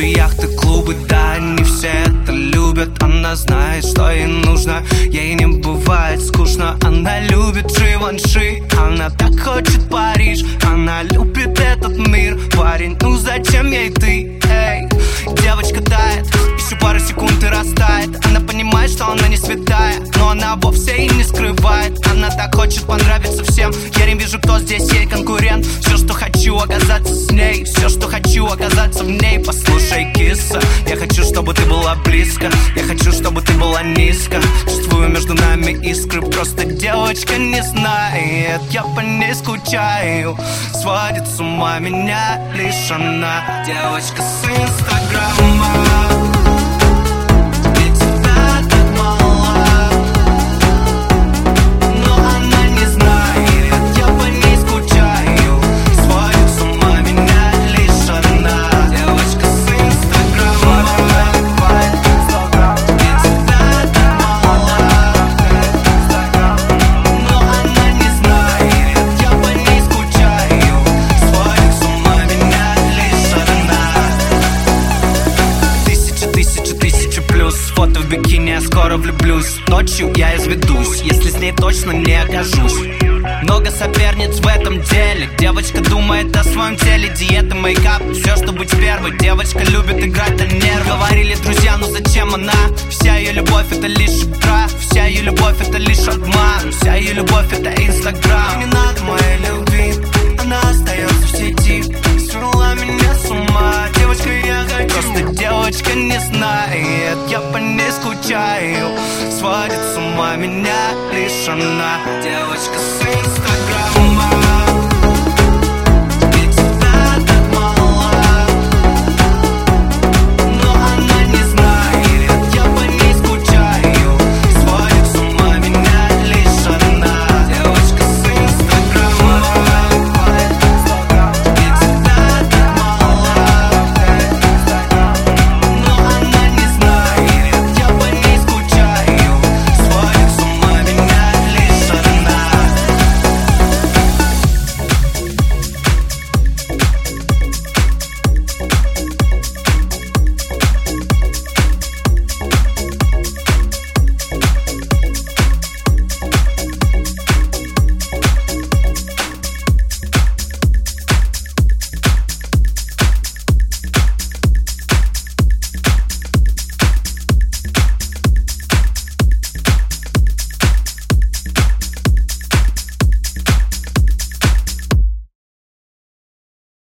Танцы, яхты, клубы, да, не все это любят. Она знает, что ей нужно, ей не бывает скучно. Она любит Живанши, она так хочет Париж. Она любит этот мир, парень, ну зачем ей ты, эй Девочка тает, еще пару секунд и растает. Она понимает, что она не святая Но она вовсе и не скрывает. Она так хочет понравиться что хочу, оказаться в ней. Послушай, киса, я хочу, чтобы ты была близко. Я хочу, чтобы ты была низко. Чувствую между нами искры. Просто девочка не знает. Я по ней скучаю. Сводит с ума меня лишь она. Девочка с инстаграма Фото в бикини, я скоро влюблюсь. Ночью я изведусь, если с ней точно не окажусь. Много соперниц в этом деле. Девочка думает о своем теле Диета, мейкап, все, чтобы быть первой. Девочка любит играть на нервы Говорили друзья, ну зачем она? Вся ее любовь это лишь игра. Вся ее любовь это лишь обман. Вся ее любовь это инстаграм. Не надо моей любви Она остается в сети. Свела меня с ума. Девочка, я хочу. Просто девочка не знает мама меня лишена Девочка с инстаграма.